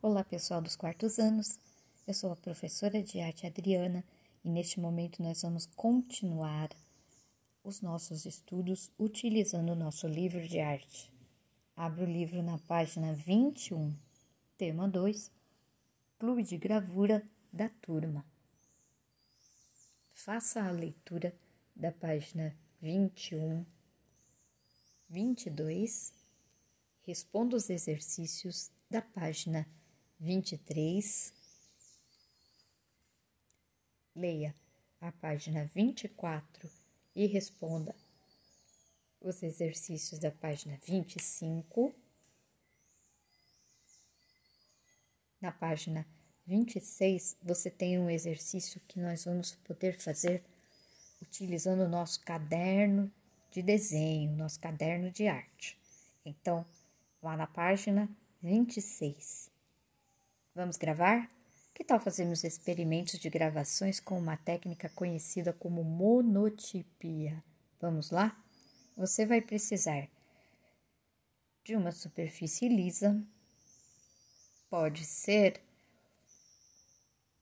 Olá, pessoal dos quartos anos. Eu sou a professora de arte Adriana e neste momento nós vamos continuar os nossos estudos utilizando o nosso livro de arte. Abro o livro na página 21, tema 2, Clube de Gravura da Turma. Faça a leitura da página 21, 22, responda os exercícios da página 23. Leia a página 24 e responda os exercícios da página 25. Na página 26, você tem um exercício que nós vamos poder fazer utilizando o nosso caderno de desenho, nosso caderno de arte. Então, vá na página 26. Vamos gravar? Que tal fazermos experimentos de gravações com uma técnica conhecida como monotipia? Vamos lá? Você vai precisar de uma superfície lisa, pode ser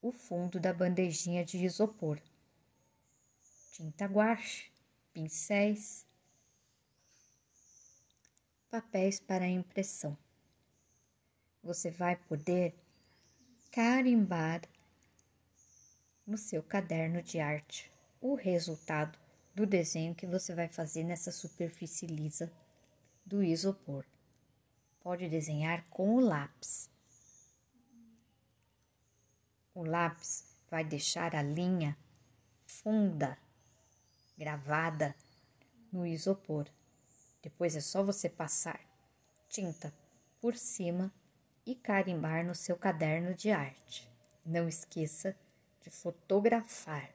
o fundo da bandejinha de isopor, tinta guache, pincéis, papéis para impressão. Você vai poder carimbar no seu caderno de arte o resultado do desenho que você vai fazer nessa superfície lisa do isopor. Pode desenhar com o lápis. O lápis vai deixar a linha funda gravada no isopor. Depois é só você passar tinta por cima e carimbar no seu caderno de arte. Não esqueça de fotografar.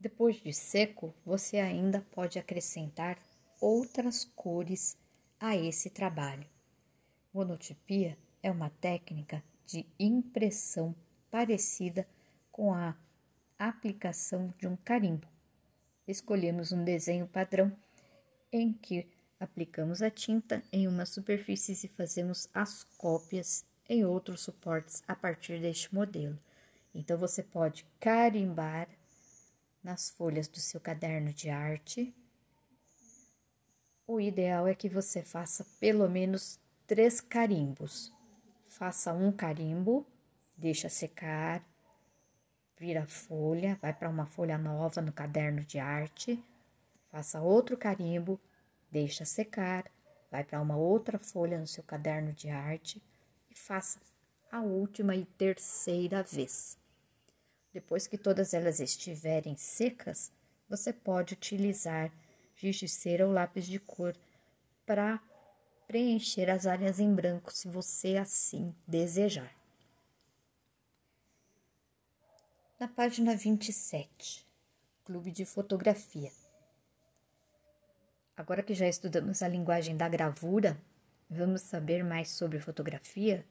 Depois de seco, você ainda pode acrescentar outras cores a esse trabalho. Monotipia é uma técnica de impressão parecida com a aplicação de um carimbo. Escolhemos um desenho padrão em que Aplicamos a tinta em uma superfície e fazemos as cópias em outros suportes a partir deste modelo. Então, você pode carimbar nas folhas do seu caderno de arte. O ideal é que você faça pelo menos três carimbos. Faça um carimbo, deixa secar, vira a folha, vai para uma folha nova no caderno de arte, faça outro carimbo, deixa secar, vai para uma outra folha no seu caderno de arte e faça a última e terceira vez. Depois que todas elas estiverem secas, você pode utilizar giz de cera ou lápis de cor para preencher as áreas em branco, se você assim desejar. Na página 27, Clube de Fotografia. Agora que já estudamos a linguagem da gravura, vamos saber mais sobre fotografia?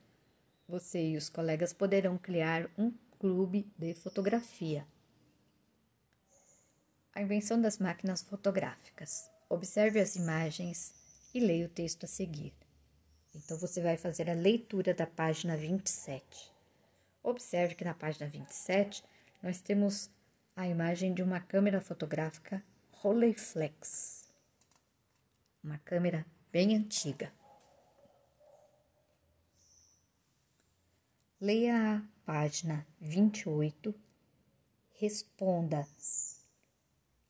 Você e os colegas poderão criar um clube de fotografia. A invenção das máquinas fotográficas. Observe as imagens e leia o texto a seguir. Então, você vai fazer a leitura da página 27. Observe que na página 27 nós temos a imagem de uma câmera fotográfica Rolleiflex uma câmera bem antiga. Leia a página 28, responda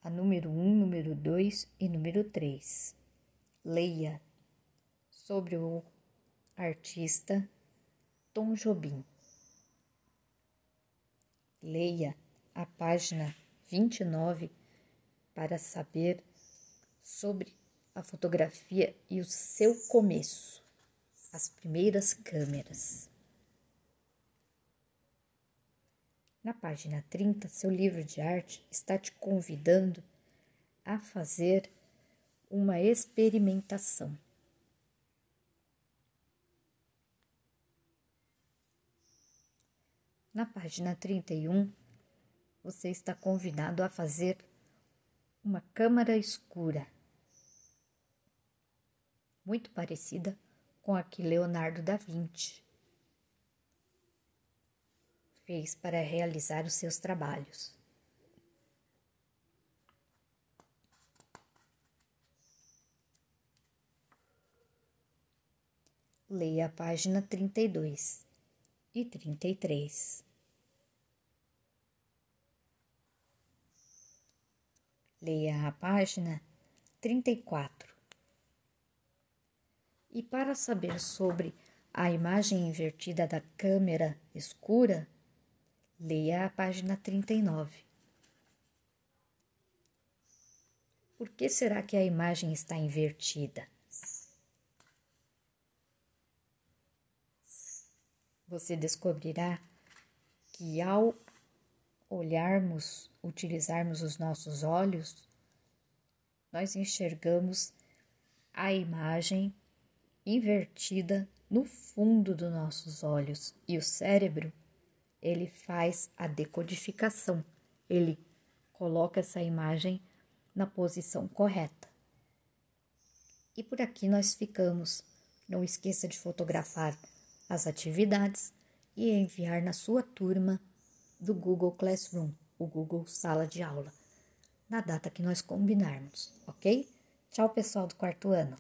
a número 1, número 2 e número 3. Leia sobre o artista Tom Jobim. Leia a página 29 para saber sobre a fotografia e o seu começo, as primeiras câmeras. Na página 30, seu livro de arte está te convidando a fazer uma experimentação. Na página 31, você está convidado a fazer uma câmara escura muito parecida com a que Leonardo da Vinci fez para realizar os seus trabalhos. Leia a página 32 e 33. Leia a página 34. E para saber sobre a imagem invertida da câmera escura, leia a página 39. Por que será que a imagem está invertida? Você descobrirá que ao olharmos, utilizarmos os nossos olhos, nós enxergamos a imagem invertida no fundo dos nossos olhos e o cérebro ele faz a decodificação, ele coloca essa imagem na posição correta. E por aqui nós ficamos. Não esqueça de fotografar as atividades e enviar na sua turma do Google Classroom, o Google Sala de Aula na data que nós combinarmos, ok? Tchau, pessoal do quarto ano.